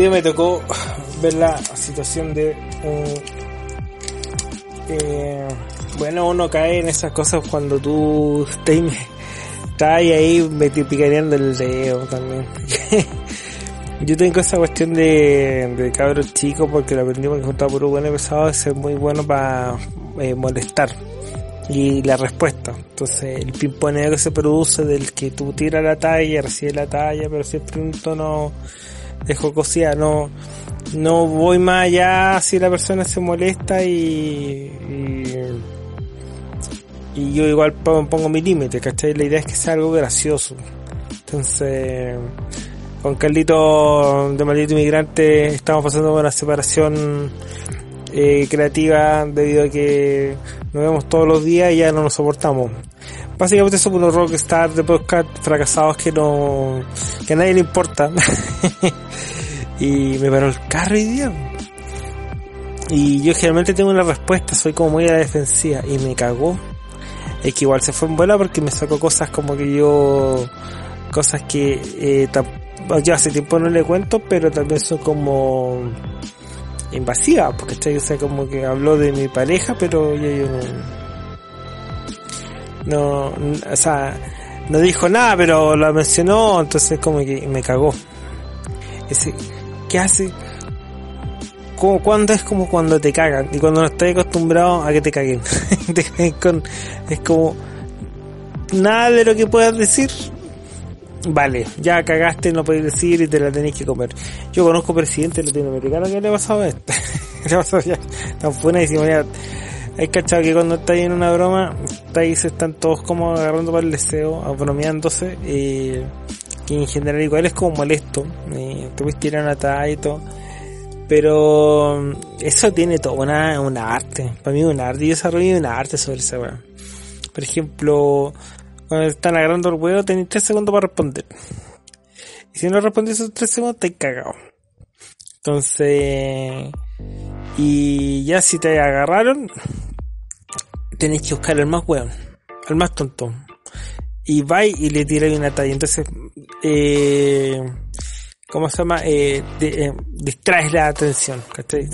Día me tocó ver la situación de eh, bueno, uno cae en esas cosas cuando tú estás, ahí picareando el dedo también. Yo tengo esa cuestión de, de cabros chicos porque lo aprendí porque juntaba por un buen pesado es muy bueno para eh, molestar y la respuesta. Entonces el pimponeo que se produce del que tú tiras la talla, recibes la talla, pero siempre un tono de jocosidad, no, no voy más allá si la persona se molesta y, y, yo igual pongo mi límite, ¿cachai? La idea es que sea algo gracioso. Entonces, con Carlito de Maldito Inmigrante estamos pasando una separación eh, creativa debido a que nos vemos todos los días y ya no nos soportamos. Básicamente somos unos rockstar de podcast fracasados que no, que a nadie le importa. y me paró el carro y día. Y yo generalmente tengo una respuesta, soy como muy a la defensiva y me cagó. Es que igual se fue en vuela porque me sacó cosas como que yo, cosas que eh, ya hace tiempo no le cuento, pero también son como invasivas, porque o sea, como que habló de mi pareja, pero yo, yo no, no, o sea, no dijo nada, pero la mencionó, entonces como que me cagó. Ese, ¿qué hace? Como cuando es como cuando te cagan y cuando no estás acostumbrado a que te caguen. es como nada de lo que puedas decir. Vale, ya cagaste, no podéis decir y te la tenéis que comer. Yo conozco presidente latinoamericano que le ha pasado esto. le ha pasado ya tan buenísimo ya. Hay cachado que cuando estáis en una broma, estáis, están todos como agarrando para el deseo, bromeándose, y que en general igual es como molesto, y te puedes tirar una y todo. Pero mm, eso tiene todo una, una arte. Para mí un arte. Yo desarrollo una arte sobre esa weá. Por ejemplo, cuando están agarrando el huevo, tenéis 3 segundos para responder. Y si no respondís esos 3 segundos, te cagado. Entonces, y ya si te agarraron, tenéis que buscar al más hueón, al más tonto. Y vais y le tiráis una talla. Entonces, eh, ¿cómo se llama? Eh, eh, distraes la atención,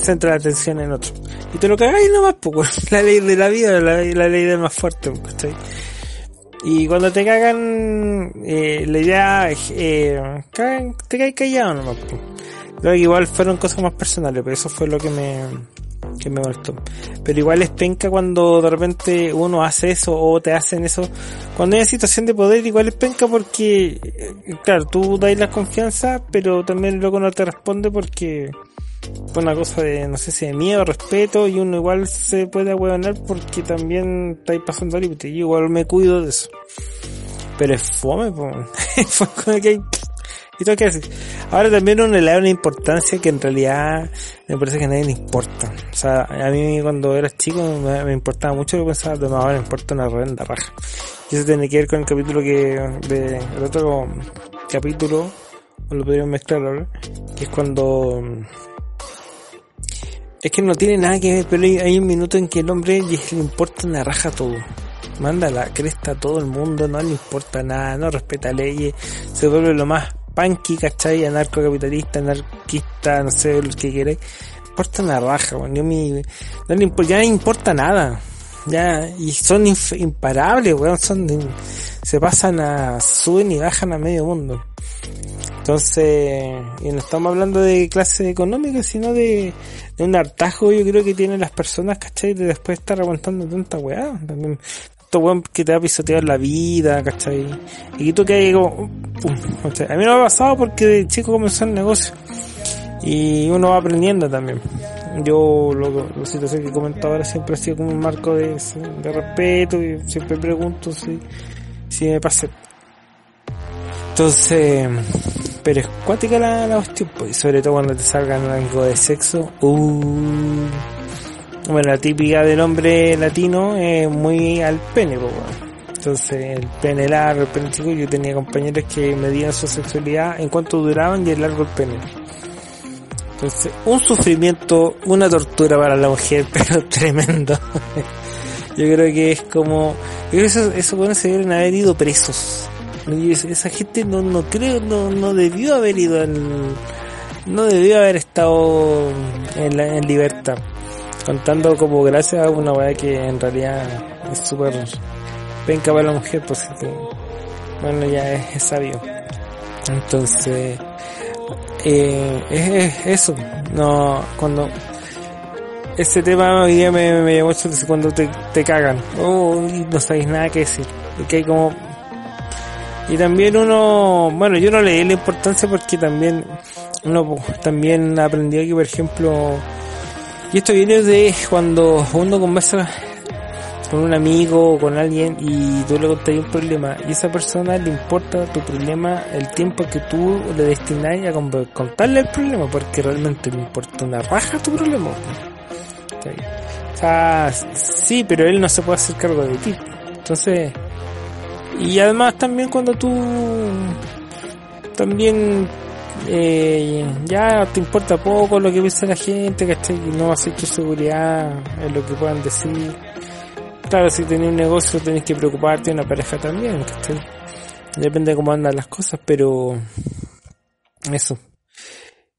Centra la atención en otro. Y te lo cagáis nomás, pues, la ley de la vida, la, la ley del más fuerte, ¿cachai? Y cuando te cagan, eh, la idea eh, te caes callado nomás. Que igual fueron cosas más personales, pero eso fue lo que me, que me molestó. Pero igual es penca cuando de repente uno hace eso o te hacen eso. Cuando hay situación de poder, igual es penca porque, eh, claro, tú dais la confianza, pero también luego no te responde porque una cosa de, no sé si de miedo, respeto, y uno igual se puede ahueonar porque también estáis pasando límite. Yo igual me cuido de eso. Pero es fome, pues. que y todo que decir. Ahora también uno le da una importancia que en realidad me parece que a nadie le importa. O sea, a mí cuando era chico me, importaba mucho que pensaba, no, ahora me importa una renda raja. Y eso tiene que ver con el capítulo que, de, el otro capítulo, lo podríamos mezclar ahora, que es cuando es que no tiene nada que ver, pero hay un minuto en que el hombre le importa una raja todo. Manda la cresta a todo el mundo, no le importa nada, no respeta leyes, se vuelve lo más punky, ¿cachai? Anarcocapitalista, anarquista, no sé, lo que queréis. Importa una raja, bueno, no le, ya no le importa nada. Ya, y son imparables, weón, son, se pasan a, suben y bajan a medio mundo. Entonces, y no estamos hablando de clase económica, sino de, un hartajo yo creo que tienen las personas, ¿cachai? De después estar aguantando tanta weá. También, tanto weón que te ha pisoteado la vida, ¿cachai? Y tú que hay como, A mí no me ha pasado porque de chico comenzó el negocio. Y uno va aprendiendo también. Yo, lo, la situación que he comentado ahora siempre ha sido como un marco de, respeto y siempre pregunto si, si me pasa. Entonces, pero es cuática la, la cuestión, pues, sobre todo cuando te salgan algo de sexo. Uh, bueno, la típica del hombre latino es muy al pene, pues, Entonces, el pene largo, el pene chico, yo tenía compañeros que medían su sexualidad en cuanto duraban y el largo el pene. Entonces, un sufrimiento, una tortura para la mujer, pero tremendo. yo creo que es como, yo creo que eso, eso bueno, se deben haber ido presos esa gente no, no creo, no, no debió haber ido al, no debió haber estado en, la, en libertad. Contando como gracias a una weá que en realidad es súper penca para la mujer, pues bueno, ya es, sabio. Entonces, eh, es, eso. No, cuando ese tema hoy día me, me llamó mucho cuando te, te cagan. Oh, no sabéis nada que decir. Que hay como y también uno, bueno, yo no le di la importancia porque también uno también aprendió que, por ejemplo, y esto viene de cuando uno conversa con un amigo o con alguien y tú le contas un problema y esa persona le importa tu problema el tiempo que tú le destinas a contarle el problema porque realmente le importa una raja tu problema. O sea, sí, pero él no se puede hacer cargo de ti. Entonces, y además también cuando tú también eh, ya te importa poco lo que piensa la gente, ¿cachai? No vas a tu seguridad en lo que puedan decir. Claro, si tenés un negocio tenés que preocuparte, una pareja también, ¿cachai? Depende de cómo andan las cosas, pero eso.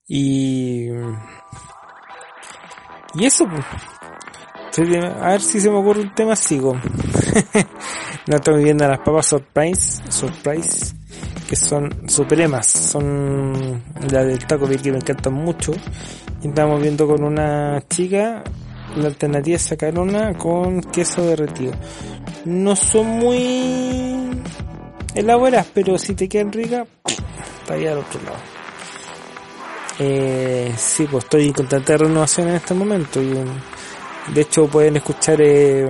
Y y eso, pues. A ver si se me ocurre un tema, sigo. no estoy viendo las papas surprise, surprise, que son supremas, son la del Taco que me encantan mucho. Y estamos viendo con una chica, la alternativa es sacar una con queso derretido. No son muy elaboradas, pero si te quedan ricas, está ahí al otro lado. Eh, sí, pues estoy con tanta renovación en este momento y de hecho pueden escuchar eh,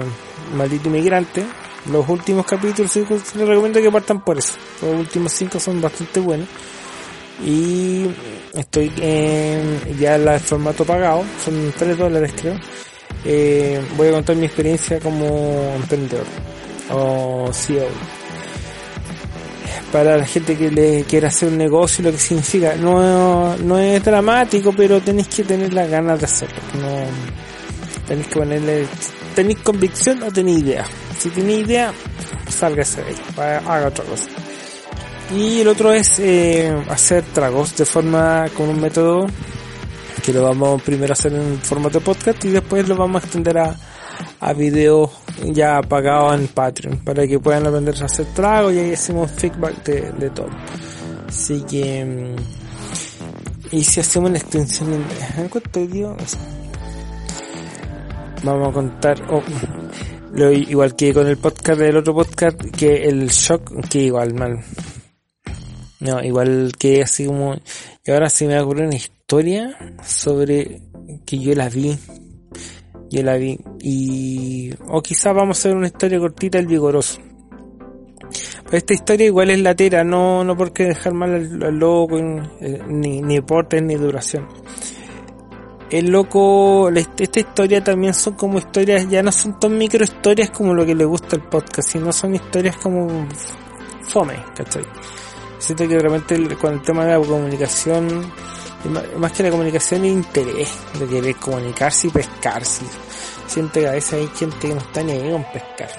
Maldito Inmigrante. Los últimos capítulos sí, les recomiendo que partan por eso. Los últimos cinco son bastante buenos. Y estoy en ya el formato pagado, son 3 dólares creo. Eh, voy a contar mi experiencia como emprendedor o CEO. Para la gente que le quiera hacer un negocio, lo que significa, no, no es dramático, pero tenéis que tener las ganas de hacerlo. Tenéis que ponerle, tenéis convicción o tenéis idea. Si tenéis idea, sálgase de ahí, haga otra cosa. Y el otro es eh, hacer tragos de forma con un método que lo vamos primero a hacer en formato podcast y después lo vamos a extender a, a videos ya pagados en Patreon para que puedan aprender a hacer tragos y ahí hacemos feedback de, de todo. Así que, mm, y si hacemos una extensión en, cuánto digo? Vamos a contar, lo, igual que con el podcast del otro podcast, que el shock, que igual mal. No, igual que así como, y ahora se me ocurrió una historia sobre que yo la vi, yo la vi, y, o quizás vamos a hacer una historia cortita, el vigoroso. Pero esta historia igual es latera, no, no porque dejar mal al, loco, eh, ni, ni deportes ni duración el loco, esta historia también son como historias, ya no son tan micro historias como lo que le gusta el podcast, sino son historias como fome, ¿cachai? Siento que realmente con el tema de la comunicación, más que la comunicación, el interés de querer comunicarse y pescarse. Siento que a veces hay gente que no está ni ahí con pescar.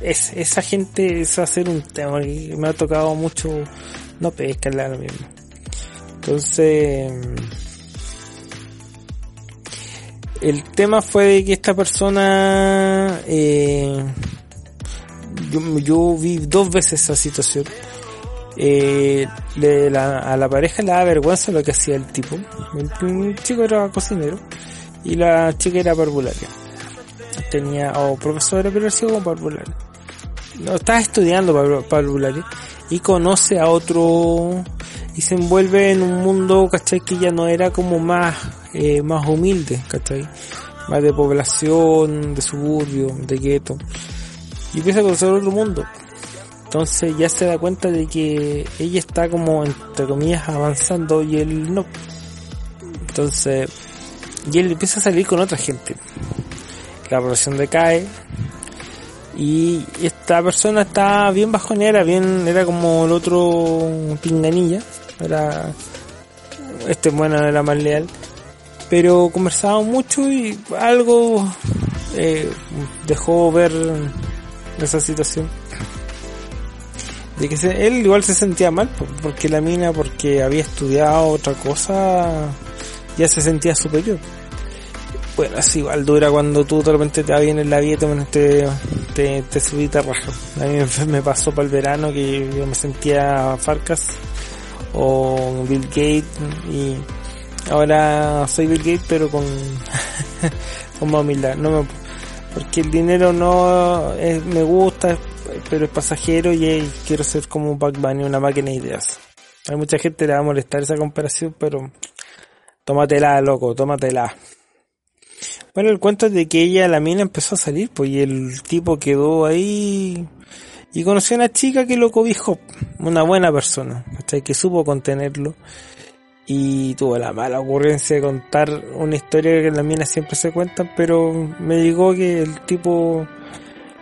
Es, esa gente, es hacer un tema que me ha tocado mucho, no pescarle a lo mismo. Entonces, el tema fue de que esta persona, eh, yo, vi dos veces esa situación. Eh, a la pareja le da vergüenza lo que hacía el tipo. El, chico era cocinero y la chica era parvularia. Tenía, o profesora, pero sido como parvularia. No, estaba estudiando parvularia y conoce a otro y se envuelve en un mundo, ¿cachai? Que ya no era como más, eh, más humilde, ¿cachai? Más de población, de suburbio, de gueto. Y empieza a conocer otro mundo. Entonces ya se da cuenta de que ella está como, entre comillas, avanzando y él no. Entonces, y él empieza a salir con otra gente. La relación decae. Y esta persona está bien bajonera, bien, era como el otro pinganilla era este bueno era más leal. Pero conversábamos mucho y algo eh, dejó ver esa situación. De que él igual se sentía mal porque la mina porque había estudiado otra cosa ya se sentía superior. Bueno así igual dura cuando tú de te va bien en la vida te, te, te subí te raja. A mí me pasó para el verano que yo me sentía Farcas o Bill Gates y ahora soy Bill Gates pero con con más humildad no me, porque el dinero no es, me gusta pero es pasajero y quiero ser como un Bunny, una máquina de ideas. Hay mucha gente le va a molestar esa comparación, pero tómatela, loco, tómatela. Bueno, el cuento es de que ella, la mina, empezó a salir, pues, y el tipo quedó ahí y conoció a una chica que lo cobijó, una buena persona, hasta que supo contenerlo y tuvo la mala ocurrencia de contar una historia que las minas siempre se cuentan, pero me llegó que el tipo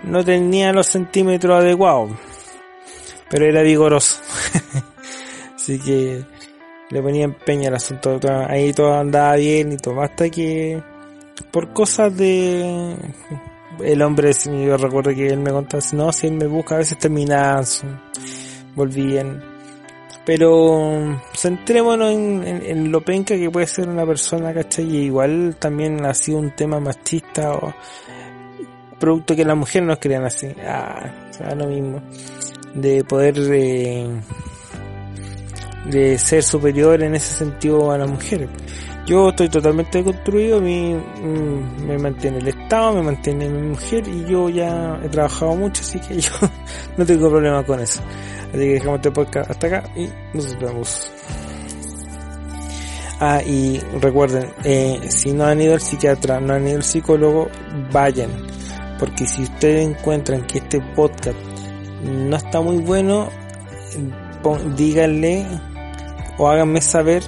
no tenía los centímetros adecuados, pero era vigoroso. Así que le ponía empeño al asunto. Ahí todo andaba bien y todo. Hasta que por cosas de el hombre, yo recuerdo que él me contaba, no, si él me busca, a veces terminaban, volvían. Pero centrémonos en, en, lo penca que puede ser una persona, ¿cachai? Y igual también ha sido un tema machista o producto que las mujeres nos crean así. Ah, o lo mismo. De poder de, de ser superior en ese sentido a las mujeres. Yo estoy totalmente construido, mi, mm, me mantiene el Estado, me mantiene mi mujer y yo ya he trabajado mucho, así que yo no tengo problema con eso. Así que dejamos este podcast hasta acá y nos vemos. Ah, y recuerden, eh, si no han ido al psiquiatra, no han ido al psicólogo, vayan porque si ustedes encuentran que este podcast no está muy bueno, díganle o háganme saber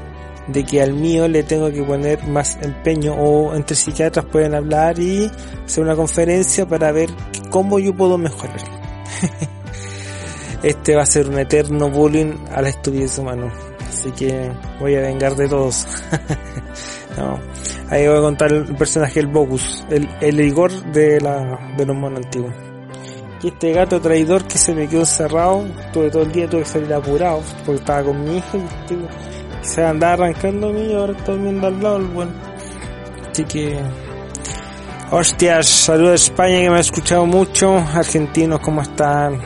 de que al mío le tengo que poner más empeño o entre psiquiatras pueden hablar y hacer una conferencia para ver cómo yo puedo mejorar. este va a ser un eterno bullying a la estupidez humana. Así que voy a vengar de todos. no. Ahí voy a contar el personaje del Bogus, el, el Igor de, la, de los monos antiguos. Y este gato traidor que se me quedó encerrado, tuve todo el día, tuve que salir apurado, porque estaba con mi hija y, se andaba arrancando a mí y ahora está durmiendo al lado el bueno. Así que, hostias, saludos a España que me ha escuchado mucho, argentinos, ¿cómo están?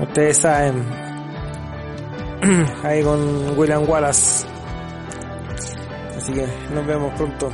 Ustedes saben, ahí con William Wallace. Así que nos vemos pronto.